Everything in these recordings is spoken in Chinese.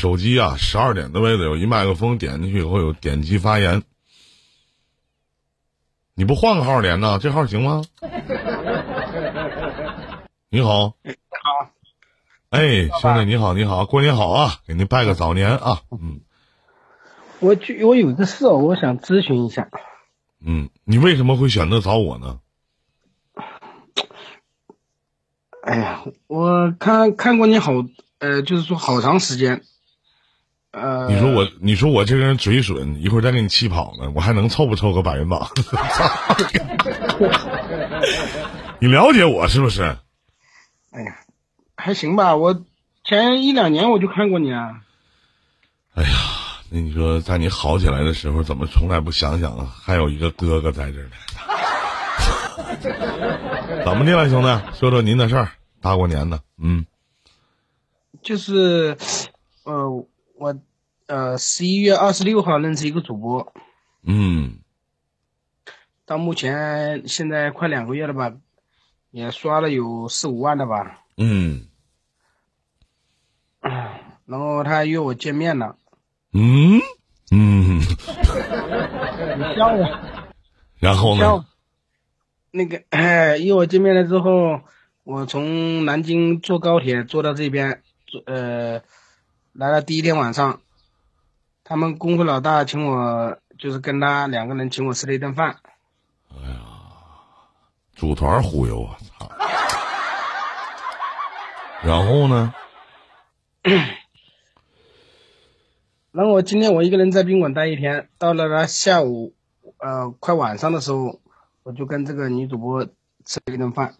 手机啊，十二点的位置有一麦克风，点进去以后有点击发言。你不换个号连呢？这号行吗？你好，好，哎，兄弟你好，你好，过年好啊！给您拜个早年啊！嗯我就，我有个事哦，我想咨询一下。嗯，你为什么会选择找我呢？哎呀，我看看过你好，呃，就是说好长时间。呃，你说我，你说我这个人嘴损，一会儿再给你气跑呢，我还能凑不凑个百元榜？你了解我是不是？哎呀，还行吧。我前一两年我就看过你啊。哎呀，那你说在你好起来的时候，怎么从来不想想还有一个哥哥在这儿呢？怎么的了，兄弟？说说您的事儿。大过年的，嗯，就是，呃，我呃十一月二十六号认识一个主播，嗯到目前现在快两个月了吧，也刷了有四五万了吧。嗯 然后他约我见面了，嗯嗯，你笑我。然后呢？那个，哎，约我见面了之后，我从南京坐高铁坐到这边，坐呃，来了第一天晚上，他们工会老大请我，就是跟他两个人请我吃了一顿饭。哎呀组团忽悠我操！然后呢？然后我今天我一个人在宾馆待一天，到了他下午，呃，快晚上的时候，我就跟这个女主播吃了一顿饭。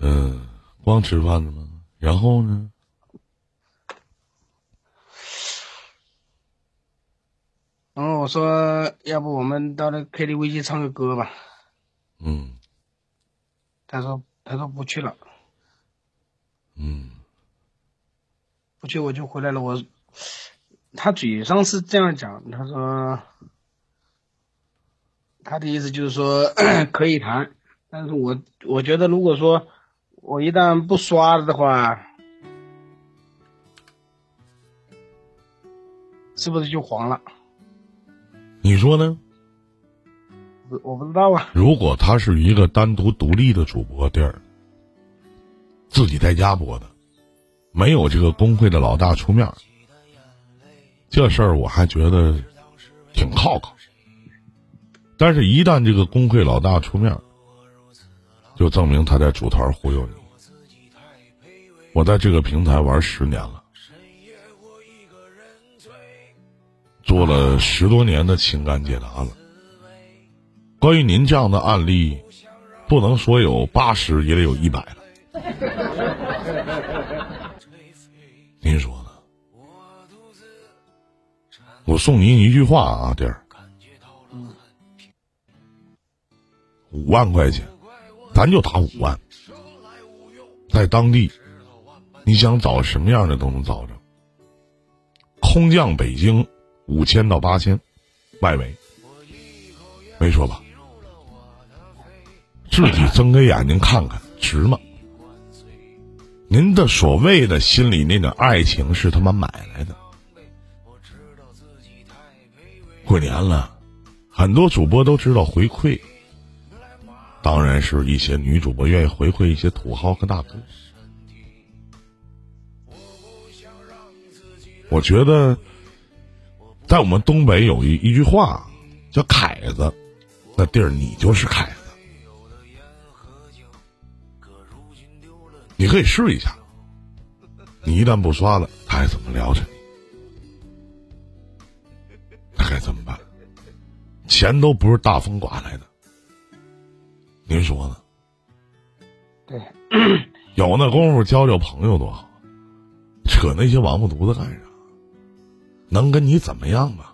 嗯，光吃饭了吗？然后呢？然后我说，要不我们到那 KTV 去唱个歌吧？嗯他说，他说不去了。嗯不去我就回来了。我他嘴上是这样讲，他说他的意思就是说 可以谈，但是我我觉得如果说我一旦不刷了的话，是不是就黄了？你说呢？我我不知道啊。如果他是一个单独独立的主播地儿，自己在家播的，没有这个工会的老大出面，这事儿我还觉得挺靠靠。但是，一旦这个工会老大出面，就证明他在组团忽悠你。我在这个平台玩十年了，做了十多年的情感解答了。关于您这样的案例，不能说有八十，也得有一百了。您说呢？我送您一句话啊，弟儿，五万块钱，咱就打五万，在当地，你想找什么样的都能找着。空降北京，五千到八千，外围，没说吧？自己睁开眼睛看看，值吗？您的所谓的心里那点爱情是他妈买来的。过年了，很多主播都知道回馈，当然是一些女主播愿意回馈一些土豪和大哥。我觉得，在我们东北有一一句话叫“凯子”，那地儿你就是凯子。你可以试一下，你一旦不刷了，他还怎么聊着你？那该怎么办？钱都不是大风刮来的，您说呢？对，有那功夫交交朋友多好，扯那些王八犊子干啥？能跟你怎么样吗？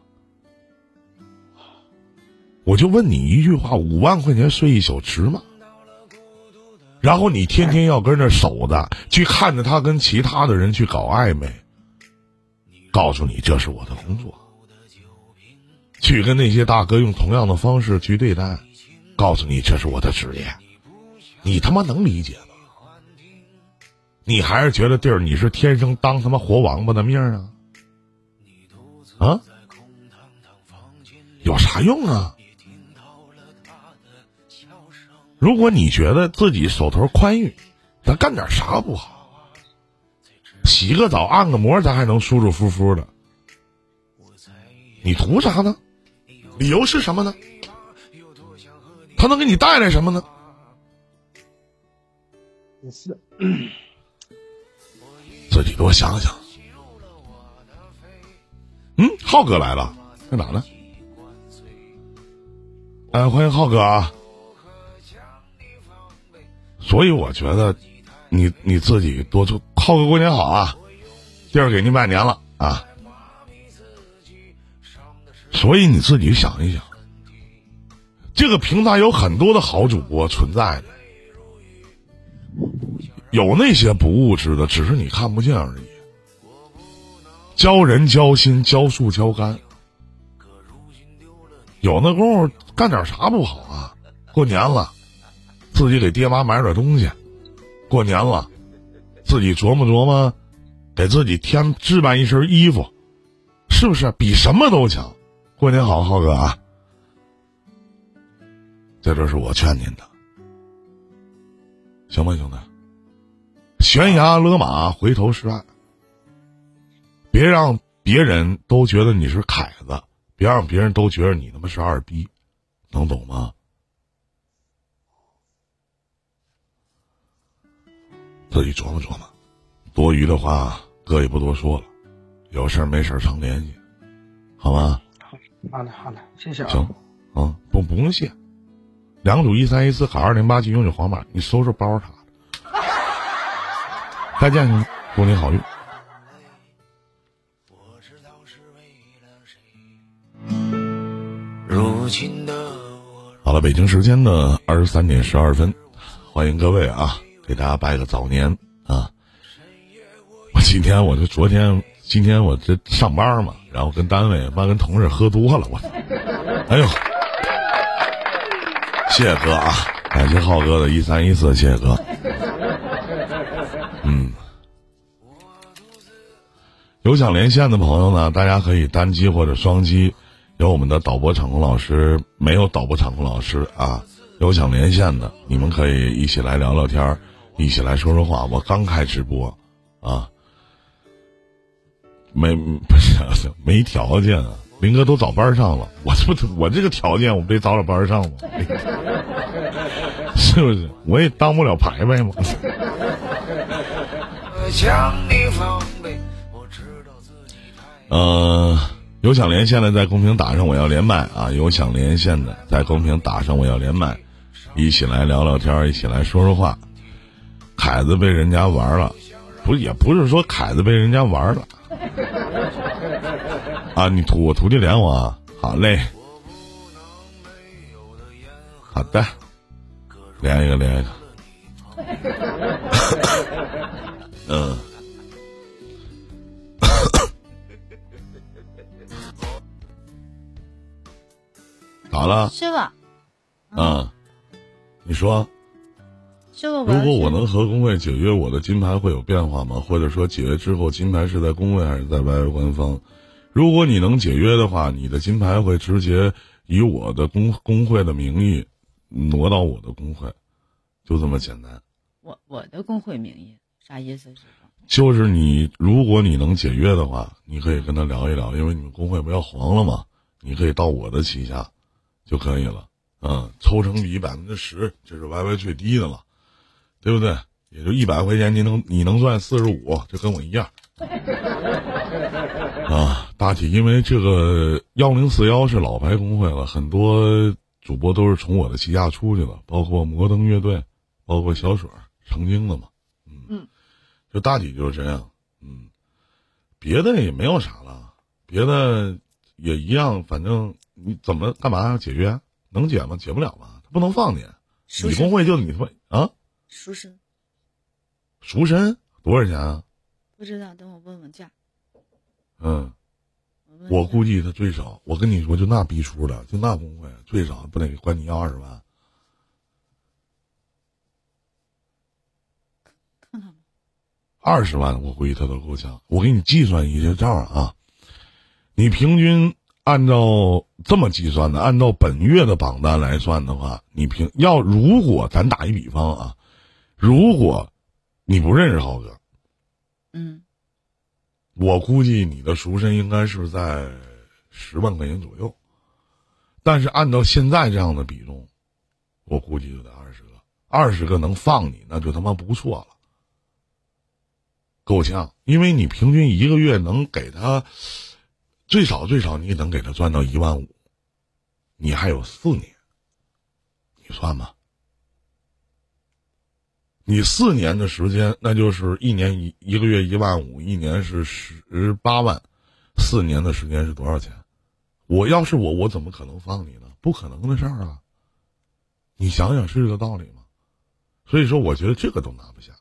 我就问你一句话：五万块钱睡一宿值吗？然后你天天要跟那守着，去看着他跟其他的人去搞暧昧，告诉你这是我的工作，去跟那些大哥用同样的方式去对待，告诉你这是我的职业，你他妈能理解吗？你还是觉得弟儿你是天生当他妈活王八的命啊？啊？有啥用啊？如果你觉得自己手头宽裕，咱干点啥不好啊？洗个澡、按个摩，咱还能舒舒服服的。你图啥呢？理由是什么呢？他能给你带来什么呢？也是，自己多想想。嗯，浩哥来了，在哪呢？哎，欢迎浩哥啊！所以我觉得，你你自己多做。浩哥过年好啊！弟儿给您拜年了啊！所以你自己想一想，这个平台有很多的好主播存在的，有那些不物质的，只是你看不见而已。教人教心，教树教肝，有那功夫干点啥不好啊？过年了，自己给爹妈买点东西；过年了，自己琢磨琢磨，给自己添置办一身衣服，是不是比什么都强？过年好，浩哥啊！这都是我劝您的，行吗，兄弟？悬崖勒马，回头是岸。别让别人都觉得你是凯子，别让别人都觉得你他妈是二逼，能懂吗？自己琢磨琢磨。多余的话，哥也不多说了。有事没事常联系，好吗？好的，好的，谢谢啊。行，啊，不不用谢。两组一三一四卡二零八七永久黄码，你收拾包啥的。再见，兄弟，祝你好运。好了，北京时间的二十三点十二分，欢迎各位啊，给大家拜个早年啊。我今天我就昨天。今天我这上班嘛，然后跟单位妈跟同事喝多了，我，哎呦，谢谢哥啊，感谢浩哥的一三一四，谢谢哥。嗯，有想连线的朋友呢，大家可以单击或者双击，有我们的导播场控老师，没有导播场控老师啊。有想连线的，你们可以一起来聊聊天儿一起来说说话。我刚开直播啊。没不是没条件啊！林哥都早班上了，我这不我这个条件，我不得早点班上吗？是不是？我也当不了排位吗？呃，有想连线的在公屏打上我要连麦啊！有想连线的在公屏打上我要连麦，一起来聊聊天，一起来说说话。凯子被人家玩了，不也不是说凯子被人家玩了。啊，你徒我徒弟连我，啊，好嘞，好的，连一个连一个，嗯，咋了？师傅，嗯，你说。师傅如果我能和工会解约，我的金牌会有变化吗？或者说解约之后，金牌是在工会还是在 YY 官方？如果你能解约的话，你的金牌会直接以我的工工会的名义挪到我的工会，就这么简单。我我的工会名义啥意思？就是你，如果你能解约的话，你可以跟他聊一聊，因为你们工会不要黄了嘛，你可以到我的旗下就可以了。嗯，抽成比百分之十，这是 YY 最低的了。对不对？也就一百块钱，你能你能赚四十五，就跟我一样。啊，大体因为这个幺零四幺是老牌工会了，很多主播都是从我的旗下出去了，包括摩登乐队，包括小水成精了嘛。嗯，就大体就是这样。嗯，别的也没有啥了，别的也一样，反正你怎么干嘛要解约？能解吗？解不了吧？他不能放你，你工会就你他妈啊。赎身，赎身多少钱啊？不知道，等我问问价。嗯，我估计他最少，我跟你说，就那逼出的，就那工会最少不得管你要二十万。看看吧。二十万，我估计他都够呛。我给你计算一下账啊，你平均按照这么计算的，按照本月的榜单来算的话，你平要如果咱打一比方啊，如果你不认识浩哥，嗯，我估计你的赎身应该是在十万块钱左右，但是按照现在这样的比重，我估计就得二十个，二十个能放你，那就他妈不错了。够呛，因为你平均一个月能给他最少最少，你也能给他赚到一万五，你还有四年，你算吧。你四年的时间，那就是一年一一个月一万五，一年是十八万，四年的时间是多少钱？我要是我，我怎么可能放你呢？不可能的事儿啊！你想想是这个道理吗？所以说，我觉得这个都拿不下。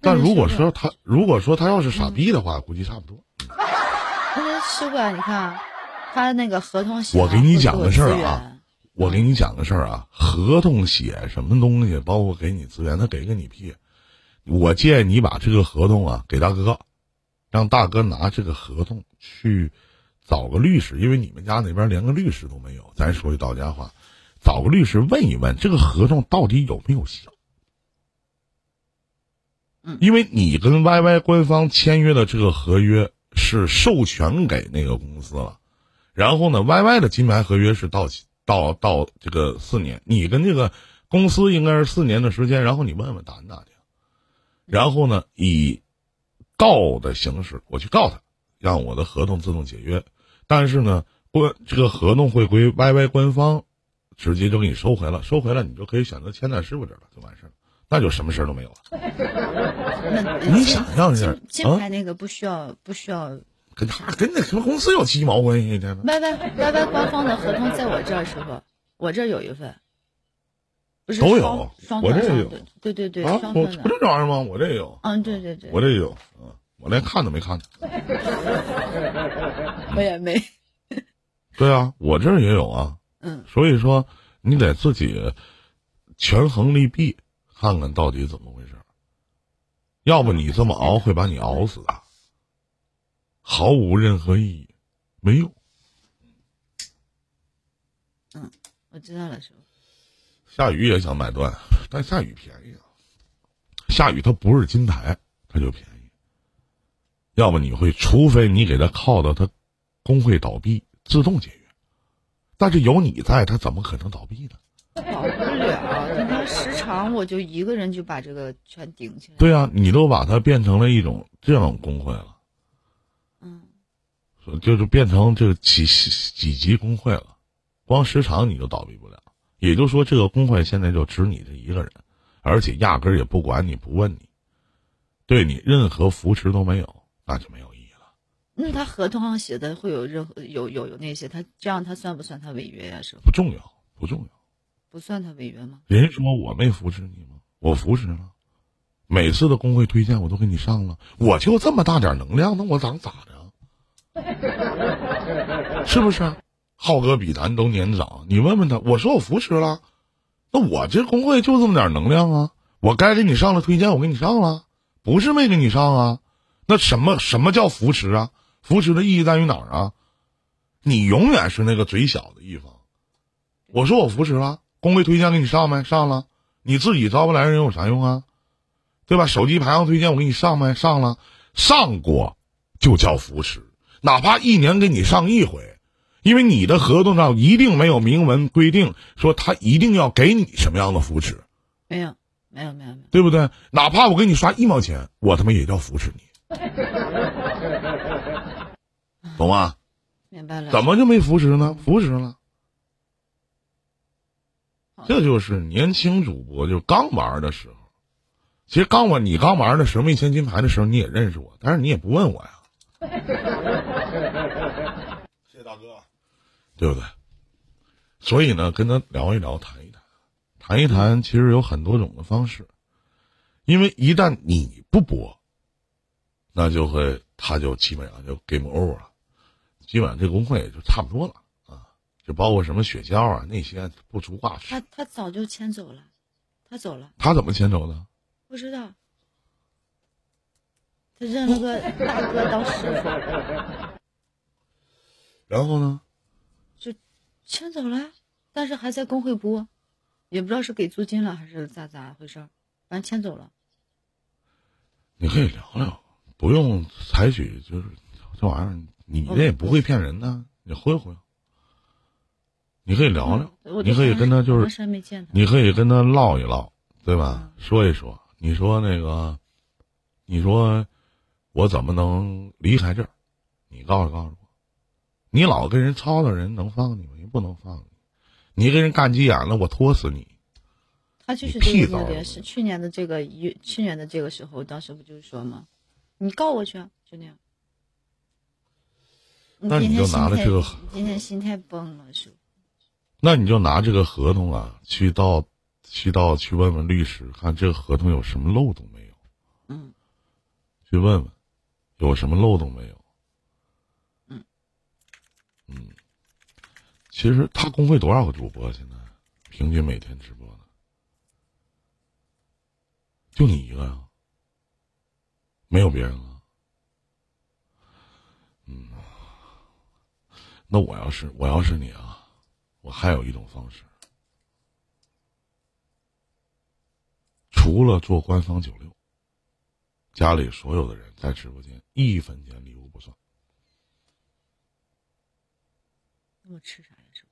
但如果说他，如果说他要是傻逼的话，估计差不多。那师傅啊，你看，他那个合同写，我给你讲个事儿啊，我给你讲个事儿啊，合同写什么东西，包括给你资源，他给个你屁！我建议你把这个合同啊给大哥，让大哥拿这个合同去找个律师，因为你们家那边连个律师都没有。咱说句到家话，找个律师问一问，这个合同到底有没有效？因为你跟 YY 官方签约的这个合约是授权给那个公司了，然后呢，YY 的金牌合约是到期到到这个四年，你跟这个公司应该是四年的时间，然后你问问打听打听，然后呢，以告的形式我去告他，让我的合同自动解约，但是呢，官这个合同会归 YY 官方直接就给你收回了，收回了你就可以选择签在师傅这儿了，就完事儿了。那就什么事儿都没有了。你想象一下，金牌那个不需要不需要，跟他跟那什么公司有鸡毛关系呢？Y Y Y Y 官方的合同在我这儿，师傅，我这儿有一份，不是都有，我这也有，对对对，啊，我不这玩意儿吗？我这也有，嗯，对对对，我这也有，嗯，我连看都没看。我也没。对啊，我这儿也有啊。嗯。所以说，你得自己权衡利弊。看看到底怎么回事？要不你这么熬会把你熬死的，毫无任何意义，没用。嗯，我知道了，师傅。夏雨也想买断，但夏雨便宜啊。夏雨他不是金牌，他就便宜。要不你会，除非你给他靠到他工会倒闭自动解约，但是有你在，他怎么可能倒闭呢？保不了，跟他时长，我就一个人就把这个全顶起来。对啊，你都把它变成了一种这种工会了，嗯，就是变成这个几几级工会了，光时长你就倒闭不了。也就是说，这个工会现在就只你这一个人，而且压根儿也不管你不问你，对你任何扶持都没有，那就没有意义了。那他合同上写的会有任何有有有那些，他这样他算不算他违约呀？是不重要，不重要。不算他违约吗？人说我没扶持你吗？我扶持了，每次的工会推荐我都给你上了。我就这么大点能量，那我咋咋的？是不是？浩哥比咱都年长，你问问他。我说我扶持了，那我这工会就这么点能量啊！我该给你上了推荐，我给你上了，不是没给你上啊。那什么什么叫扶持啊？扶持的意义在于哪儿啊？你永远是那个嘴小的一方。我说我扶持了。工会推荐给你上没？上了，你自己招不来人有啥用啊？对吧？手机排行推荐我给你上没？上了，上过就叫扶持，哪怕一年给你上一回，因为你的合同上一定没有明文规定说他一定要给你什么样的扶持，没有，没有，没有，没有，对不对？哪怕我给你刷一毛钱，我他妈也叫扶持你，懂吗？明白了。怎么就没扶持呢？扶持了。这就是年轻主播就刚玩的时候，其实刚玩你刚玩的时候没签金牌的时候你也认识我，但是你也不问我呀。谢谢大哥，对不对？所以呢，跟他聊一聊，谈一谈，谈一谈，其实有很多种的方式，因为一旦你不播，那就会他就基本上就 game over 了，基本上这工会也就差不多了。就包括什么雪橇啊那些不足挂齿。他他早就迁走了，他走了。他怎么迁走的？不知道。他认了个大哥当师傅，然后呢？就迁走了，但是还在工会播，也不知道是给租金了还是咋咋回事儿，反正迁走了。你可以聊聊，不用采取就是这玩意儿，你这也不会骗人的，你忽悠忽悠。你可以聊聊，我你可以跟他就是你可以跟他唠一唠，对吧？说一说，你说那个，你说我怎么能离开这儿？你告诉告诉我，你老跟人吵吵人，能放你吗？人不能放你，你跟人干急眼了，我拖死你。他就是屁这个目的，糟了是去年的这个一去年的这个时候，当时不就是说吗？你告我去啊，就那样。那你就拿了这个今天心态崩了是吧？那你就拿这个合同啊，去到去到去问问律师，看这个合同有什么漏洞没有？嗯，去问问有什么漏洞没有？嗯嗯，其实他工会多少个主播？现在平均每天直播呢，就你一个呀？没有别人了？嗯，那我要是我要是你啊，我还有一种方式，除了做官方九六，家里所有的人在直播间一分钱礼物不算。那我吃啥呀？是？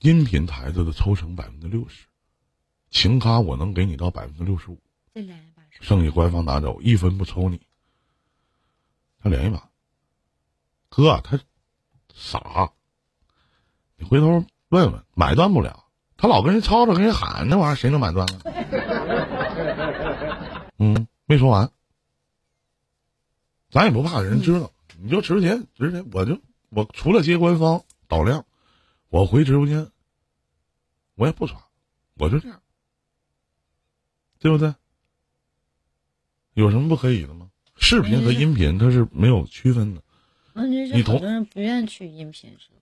音频台子的抽成百分之六十，情咖我能给你到百分之六十五，再来一把？剩下官方拿走，一分不抽你。他连一把，哥，他傻，你回头问问，买断不了。他老跟人吵吵，跟人喊那玩意儿，谁能买断呢？嗯，没说完，咱也不怕人知道，你就直播间，直接，我就我除了接官方导量，我回直播间，我也不刷，我就这样，对不对？有什么不可以的吗？视频和音频它是没有区分的，问题你同是好多人不愿意去音频是吧？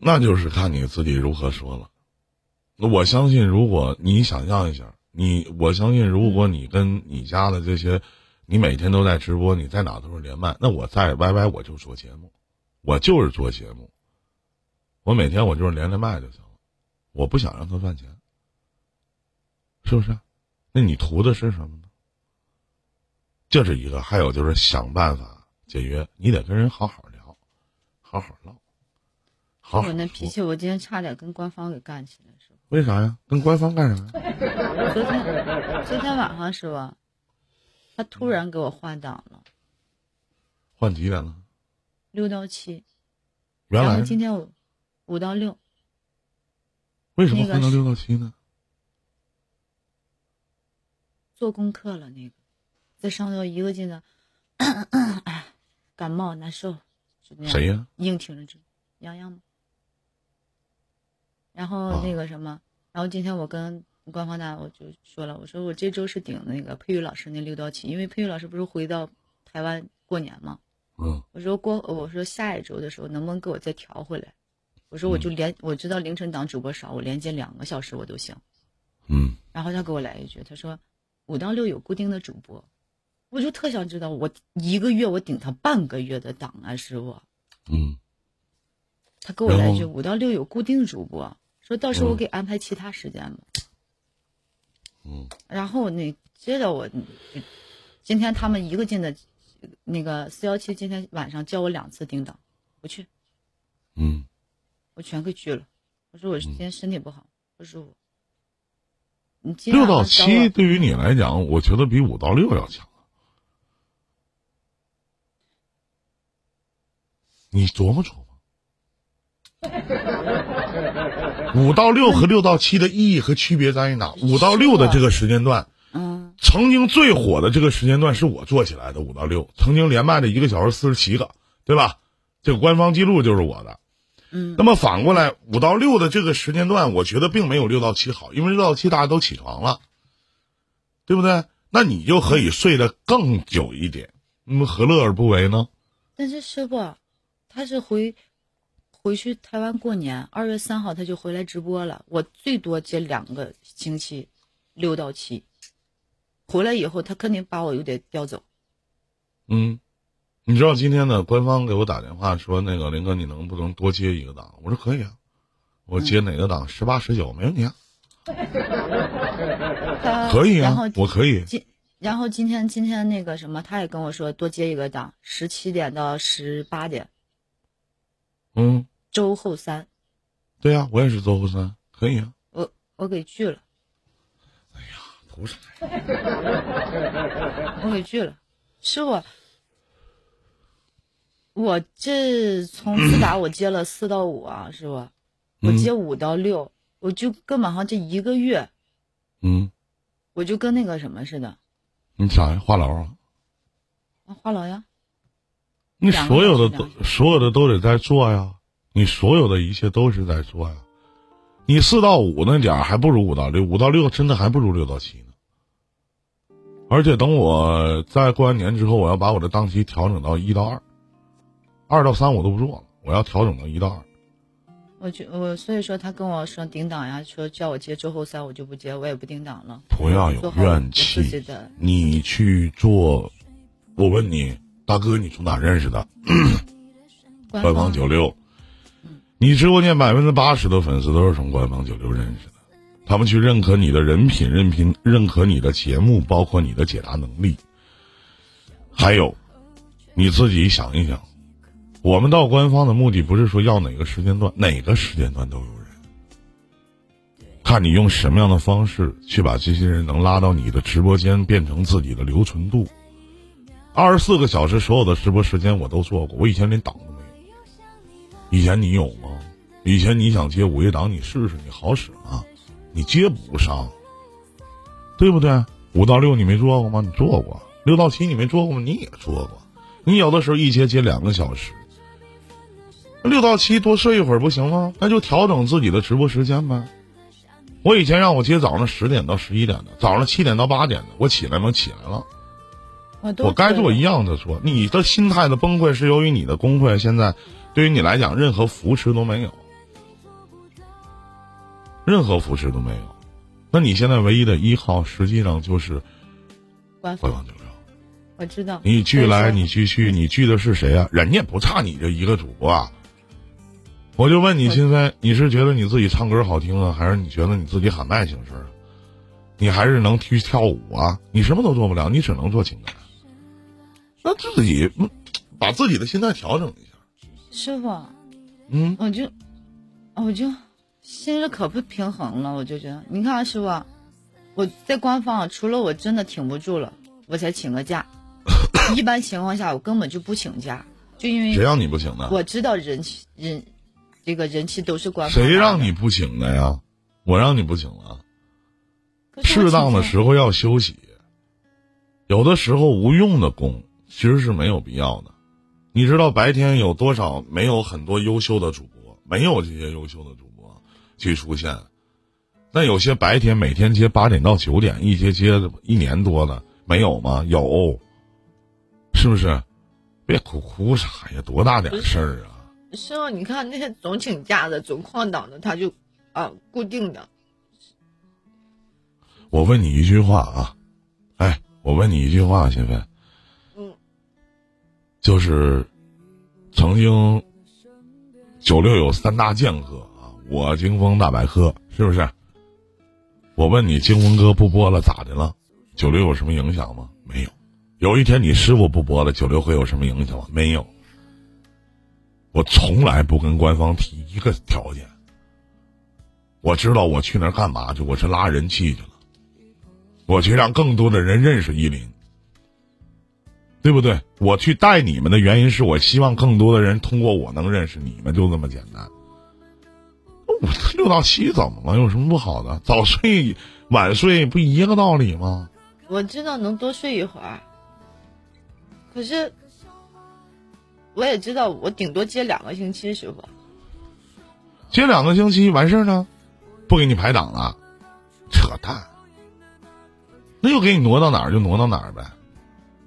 那就是看你自己如何说了。那我相信，如果你想象一下，你我相信，如果你跟你家的这些，你每天都在直播，你在哪都是连麦，那我在 YY 我就做节目，我就是做节目，我每天我就是连连麦就行了，我不想让他赚钱，是不是？那你图的是什么呢？这是一个，还有就是想办法解约，你得跟人好好聊，好好唠，我那脾气，我今天差点跟官方给干起来是吧？为啥呀？跟官方干啥呀？昨天昨天晚上是吧？他突然给我换档了，换几点了？六到七，原来今天我五到六，为什么换到六到七呢？做功课了那个，在上头一个劲的，哎，感冒难受。谁呀？硬挺着这，洋洋吗？然后啊那个什么，然后今天我跟官方大我就说了，我说我这周是顶那个佩玉老师那六到七，因为佩玉老师不是回到台湾过年嘛，嗯我说过我说下一周的时候能不能给我再调回来？我说我就连、我知道凌晨档主播少，我连接两个小时我都行。嗯然后他给我来一句，他说五到六有固定的主播，我就特想知道，我一个月我顶他半个月的档啊，师傅。嗯他给我来一句五到六有固定主播，说到时候我嗯给安排其他时间吧。嗯然后那接着我，今天他们一个劲的，那个四幺七今天晚上叫我两次叮当，不去，嗯我全给拒了。我说我今天身体不好，不舒服。你六到七对于你来讲，我觉得比五到六要强。你琢磨琢磨，五到六和六到七的意义和区别在于哪？五到六的这个时间段，嗯曾经最火的这个时间段是我做起来的，五到六，曾经连麦的一个小时四十七个，对吧？这个官方记录就是我的。嗯那么反过来，五到六的这个时间段，我觉得并没有六到七好，因为六到七大家都起床了，对不对？那你就可以睡得更久一点，那么何乐而不为呢？但是师傅，他是回回去台湾过年，二月三号他就回来直播了。我最多接两个星期，六到七。回来以后他肯定把我又得调走。嗯，你知道今天呢，官方给我打电话说，那个林哥，你能不能多接一个档？我说可以啊，我接哪个档？十八、十九没问题啊。可以啊然后，我可以。今然后今天今天那个什么，他也跟我说多接一个档，十七点到十八点，嗯，周后三，对呀、我也是周后三，可以啊。我我给拒了，哎呀图啥？我给拒了，师傅，我这从自打 我接了四到五啊，师傅，我嗯接五到六，我就根本上这一个月，嗯，我就跟那个什么似的，你啥呀？话痨啊？啊，话痨呀，你所有的都所有的都得在做呀，你所有的一切都是在做呀。你四到五那点儿还不如五到六，五到六真的还不如六到七呢。而且等我在过完年之后，我要把我的档期调整到一到二，二到三我都不做了，我要调整到一到二。我就我所以说他跟我说顶档呀，说叫我接周后三，我就不接，我也不顶档了。不要有怨气，你去做。我问你，大哥，你从哪认识的？官官方九六，你直播间百分之八十的粉丝都是从官方九六认识的，他们去认可你的人品，认品认可你的节目，包括你的解答能力。还有，你自己想一想，我们到官方的目的不是说要哪个时间段，哪个时间段都有人，看你用什么样的方式去把这些人能拉到你的直播间，变成自己的留存度。二十四个小时所有的直播时间我都做过，我以前连档都没。以前你有吗？以前你想接午夜档，你试试，你好使吗？你接不上，对不对？五到六你没做过吗？你做过。六到七你没做过吗？你也做过。你有的时候一接接两个小时，六到七多睡一会儿不行吗？那就调整自己的直播时间呗。我以前让我接早上十点到十一点的，早上七点到八点的，我起来吗？起来了。我该做一样。样的做。你的心态的崩溃是由于你的工会现在对于你来讲任何扶持都没有，任何扶持都没有。那你现在唯一的依靠，实际上就是官方，九六。我知道。你聚来，你聚去，你聚的是谁啊？人家不差你这一个主播啊。我就问你，我心飞，你是觉得你自己唱歌好听啊，还是你觉得你自己喊麦行事儿啊？你还是能去跳舞啊？你什么都做不了，你只能做情感。那自己嗯把自己的心态调整一下。师傅，嗯，我就我就心里可不平衡了，我就觉得，你看啊师傅，我在官方除了我真的挺不住了，我才请个假。一般情况下我根本就不请假，就因为谁让你不请的？我知道人气人这个人气都是官方。谁让你？不请的呀？我让你不请了。适当的时候要休息，有的时候无用的功其实是没有必要的。你知道白天有多少没有很多优秀的主播，没有这些优秀的主播去出现。那有些白天每天接八点到九点，一接接一年多了没有吗？有，是不是？别哭哭啥呀？多大点事儿啊！是啊，你看那些总请假的、总旷档的，他就啊固定的，我问你一句话啊，哎，我问你一句话，心飞，嗯，就是曾经九六有三大剑客啊，我金风大百科是不是？我问你，金风哥不播了咋的了？九六有什么影响吗？没有。有一天你师傅不播了，九六会有什么影响吗？没有。我从来不跟官方提一个条件。我知道我去那儿干嘛去？我是拉人气去了。我去让更多的人认识依林，对不对？我去带你们的原因是我希望更多的人通过我能认识你们，就这么简单。我六到七怎么了？有什么不好的？早睡晚睡不一个道理吗？我知道能多睡一会儿，可是我也知道我顶多接两个星期，师傅。接两个星期完事儿呢，不给你排档了，扯淡。那又给你挪到哪儿就挪到哪儿呗。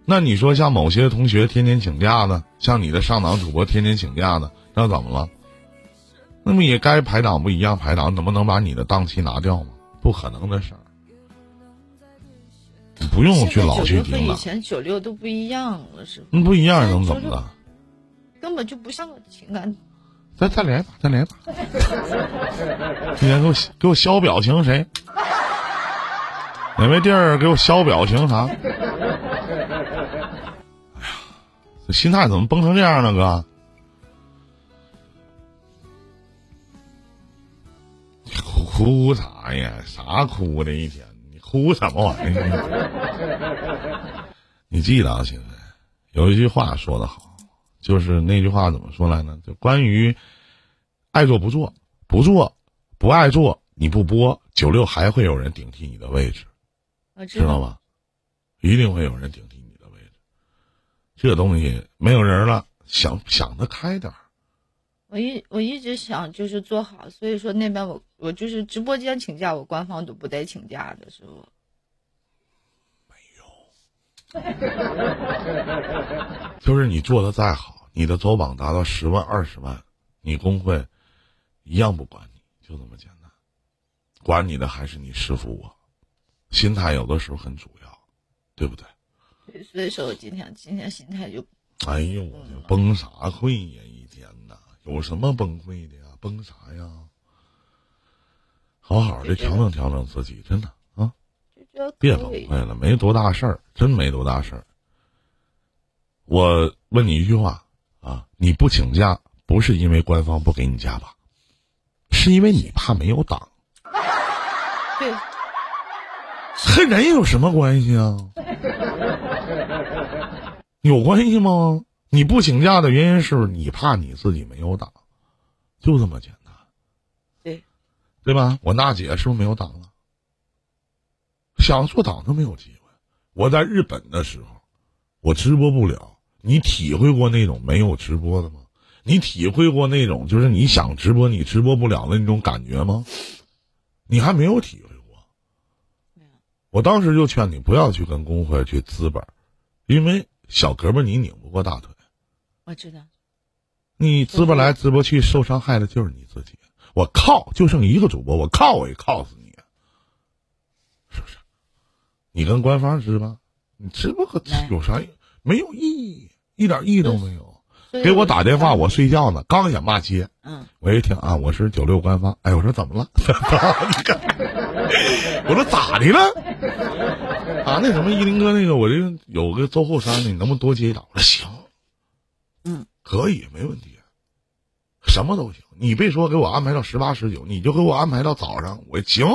那你说像某些同学天天请假的，像你的上档主播天天请假的，那怎么了？那么也该排档不一样排档，怎么能把你的档期拿掉吗？不可能的事儿。你不用去老去听了以，前九六都不一样了，师傅，那不一样能怎么的？根本就不像个情感。再再来一把，再来一把！今天给我给我消表情谁？哪位地儿给我消表情啥？心态怎么崩成这样呢，哥？你哭哭啥呀？啥哭的一天？你哭什么玩意儿？你记得啊，亲们，有一句话说的好，就是那句话怎么说来呢？就关于爱做不做，不做不爱做，你不播，九六还会有人顶替你的位置。知道，吗？一定会有人顶替。这东西没有人了，想想得开点儿。我一我一直想就是做好，所以说那边我我就是直播间请假，我官方都不带请假的，师傅。就是你做的再好，你的走榜达到十万、二十万，你工会一样不管你，就这么简单。管你的还是你师傅我，心态有的时候很主要，对不对？所以说我今天今天心态就哎呦，我这崩啥溃呀！一天呐，有什么崩溃的呀？崩啥呀？好好的调整调整自己，真的啊，别崩溃了，没多大事儿，真没多大事儿。我问你一句话啊，你不请假不是因为官方不给你假吧？是因为你怕没有档，对，和人有什么关系啊？有关系吗？你不请假的原因是你怕你自己没有档，就这么简单，对，对吧？我娜姐是不是没有档了？想做档都没有机会。我在日本的时候，我直播不了。你体会过那种没有直播的吗？你体会过那种就是你想直播你直播不了的那种感觉吗？你还没有体会过。我当时就劝你不要去跟工会去资本，因为小胳膊你拧不过大腿。我知道，你直播来直播去，受伤害的就是你自己。我靠，就剩一个主播，我靠我也靠死你，是不是？你跟官方直播，你直播可有啥？没有意义，一点意义都没有。给我打电话，我睡觉呢，刚想骂街，嗯，我一听啊，我是九六官方，哎，我说怎么了？我说咋的了？啊，那什么一林哥那个，我这有个周后山的，你能不能多接一档？我说行，嗯，可以，没问题，什么都行。你别说给我安排到十八十九，你就给我安排到早上，我行，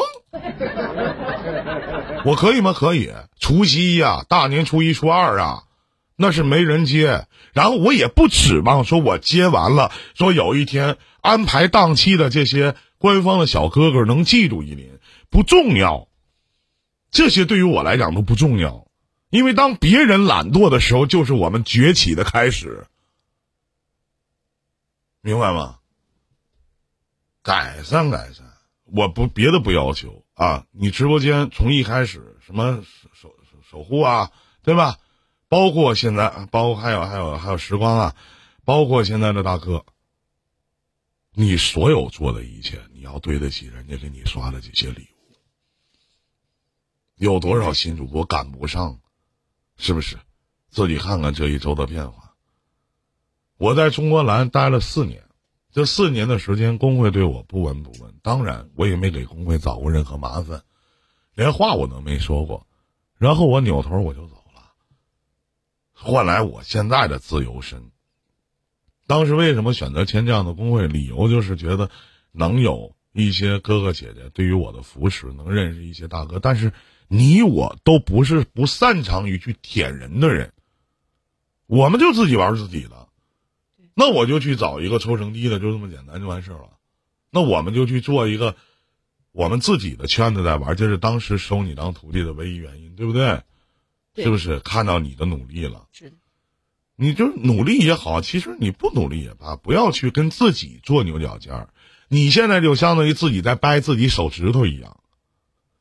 我可以吗？可以。除夕呀、大年初一、初二啊，那是没人接。然后我也不指望说我接完了，说有一天安排档期的这些官方的小哥哥能记住依林，不重要。这些对于我来讲都不重要，因为当别人懒惰的时候，就是我们崛起的开始。明白吗？改善改善，我不别的不要求啊。你直播间从一开始什么守守守护啊，对吧？包括现在，包括还有还有还有时光啊，包括现在的大哥，你所有做的一切，你要对得起人家给你刷的这些礼物。有多少新主播赶不上？是不是？自己看看这一周的变化。我在中国蓝待了四年，这四年的时间，工会对我不闻不问。当然，我也没给工会找过任何麻烦，连话我都没说过。然后我扭头我就走，换来我现在的自由身。当时为什么选择签这样的工会？理由就是觉得能有一些哥哥姐姐对于我的扶持，能认识一些大哥。但是你我都不是不擅长于去舔人的人，我们就自己玩自己的。那我就去找一个抽成低的，就这么简单就完事儿了。那我们就去做一个我们自己的圈子在玩，这是当时收你当徒弟的唯一原因，对不对？对是不是看到你的努力了？是的，你就努力也好，其实你不努力也罢，不要去跟自己做牛角尖儿。你现在就相当于自己在掰自己手指头一样，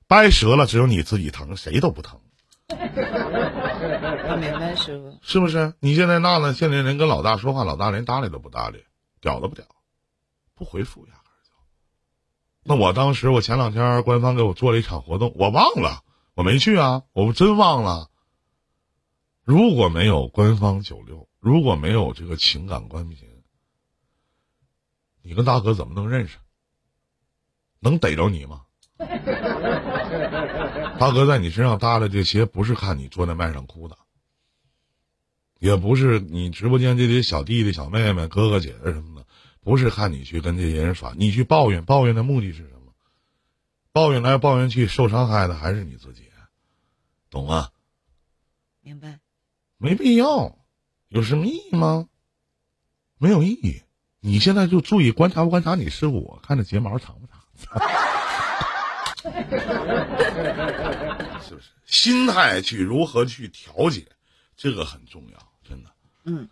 掰折了只有你自己疼，谁都不疼，我明白，师傅。是不是？你现在娜娜现在连跟老大说话，老大连搭理都不搭理，屌都不屌，不回复压根儿就。那我当时我前两天官方给我做了一场活动，我忘了，我没去啊，我真忘了。如果没有官方九六，如果没有这个情感关频，你跟大哥怎么能认识？能逮着你吗？大哥在你身上搭的这些，不是看你坐在麦上哭的，也不是你直播间这些小弟弟、小妹妹、哥哥姐姐什么的，不是看你去跟这些人耍，你去抱怨，抱怨的目的是什么？抱怨来抱怨去，受伤害的还是你自己，懂吗？明白。没必要，有什么意义吗？没有意义。你现在就注意观察观察你师傅，看这睫毛长不长。是不是？心态去如何去调节，这个很重要，真的。嗯。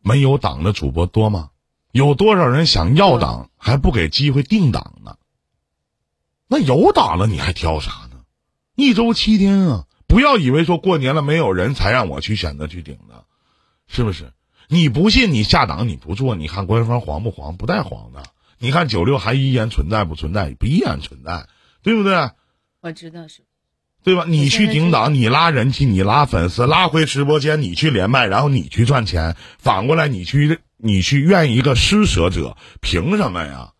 没有档的主播多吗？有多少人想要档还不给机会定档呢？那有档了你还挑啥呢？一周七天啊！不要以为说过年了没有人才让我去选择去顶的，是不是？你不信你下档你不做，你看官方黄不黄？不带黄的。你看九六还依然存在不存在？不依然存在，对不对？我知道是，对吧？你去顶档，你拉人气，你拉粉丝，拉回直播间，你去连麦，然后你去赚钱。反过来，你去你去怨一个施舍者，凭什么呀？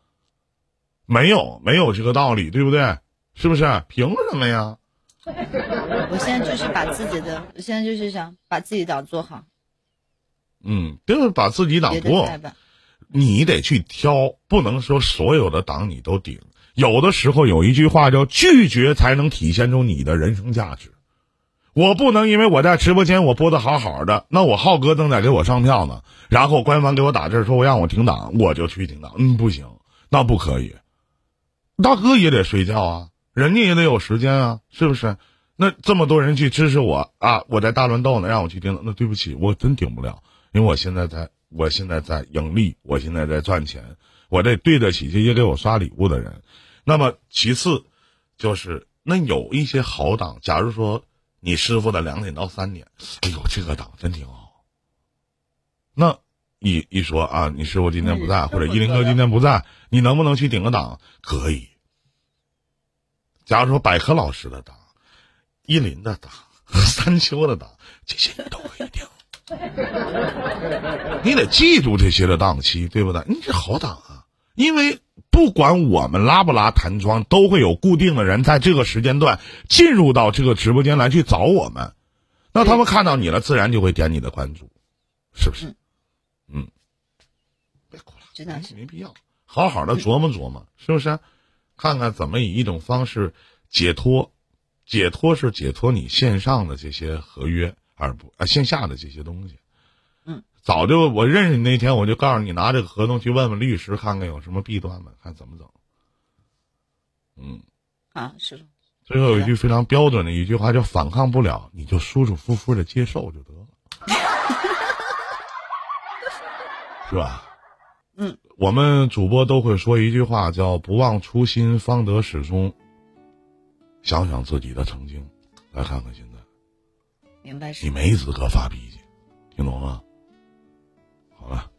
没有没有这个道理，对不对？是不是？凭什么呀？我现在就是把自己的，我现在就是想把自己档做好。嗯，就是把自己档做。你得去挑，不能说所有的党你都顶。有的时候有一句话叫“拒绝才能体现出你的人生价值”。我不能因为我在直播间我播的好好的，那我浩哥正在给我上票呢，然后官方给我打字说我让我停档，我就去停档。嗯，不行，那不可以。大哥也得睡觉啊。人家也得有时间啊，是不是？那这么多人去支持我啊，我在大乱斗呢，让我去顶，那对不起，我真顶不了，因为我现在在，我现在在盈利，我现在在赚钱，我得对得起这些给我刷礼物的人。那么其次，就是那有一些好党，假如说你师傅的两点到三点，哎呦，这个党真挺好。那一一说啊，你师傅今天不在，或者依林哥今天不在，你能不能去顶个档？可以。假如说百科老师的档，依林的档，三秋的档，这些你都可以听。你得记住这些的档期，对不对？你这好档啊，因为不管我们拉不拉弹窗，都会有固定的人在这个时间段进入到这个直播间来去找我们。那他们看到你了，自然就会点你的关注，是不是？嗯。别哭了，真的是没必要。好好的琢磨琢磨，是不是？看看怎么以一种方式解脱，解脱是解脱你线上的这些合约，而不啊线下的这些东西。嗯，早就我认识你那天，我就告诉你拿这个合同去问问律师，看看有什么弊端没，看怎么整。嗯，啊是。最后有一句非常标准的一句话，叫反抗不了，你就舒舒服服的接受就得了，是吧？嗯。我们主播都会说一句话，叫“不忘初心，方得始终”。想想自己的曾经，来看看现在。明白你没资格发脾气，听懂吗？好了。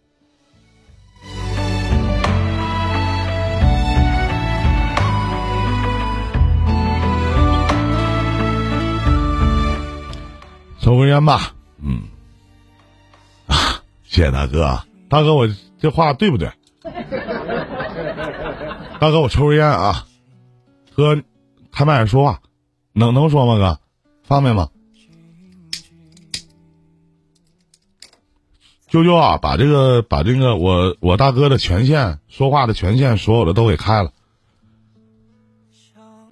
抽根烟吧，嗯。啊，谢谢大哥，大哥，我这话对不对？大哥，我抽根烟啊，哥，开麦说话，能能说吗？哥，方便吗？啾啾啊，把这个把这个我我大哥的权限说话的权限所有的都给开了。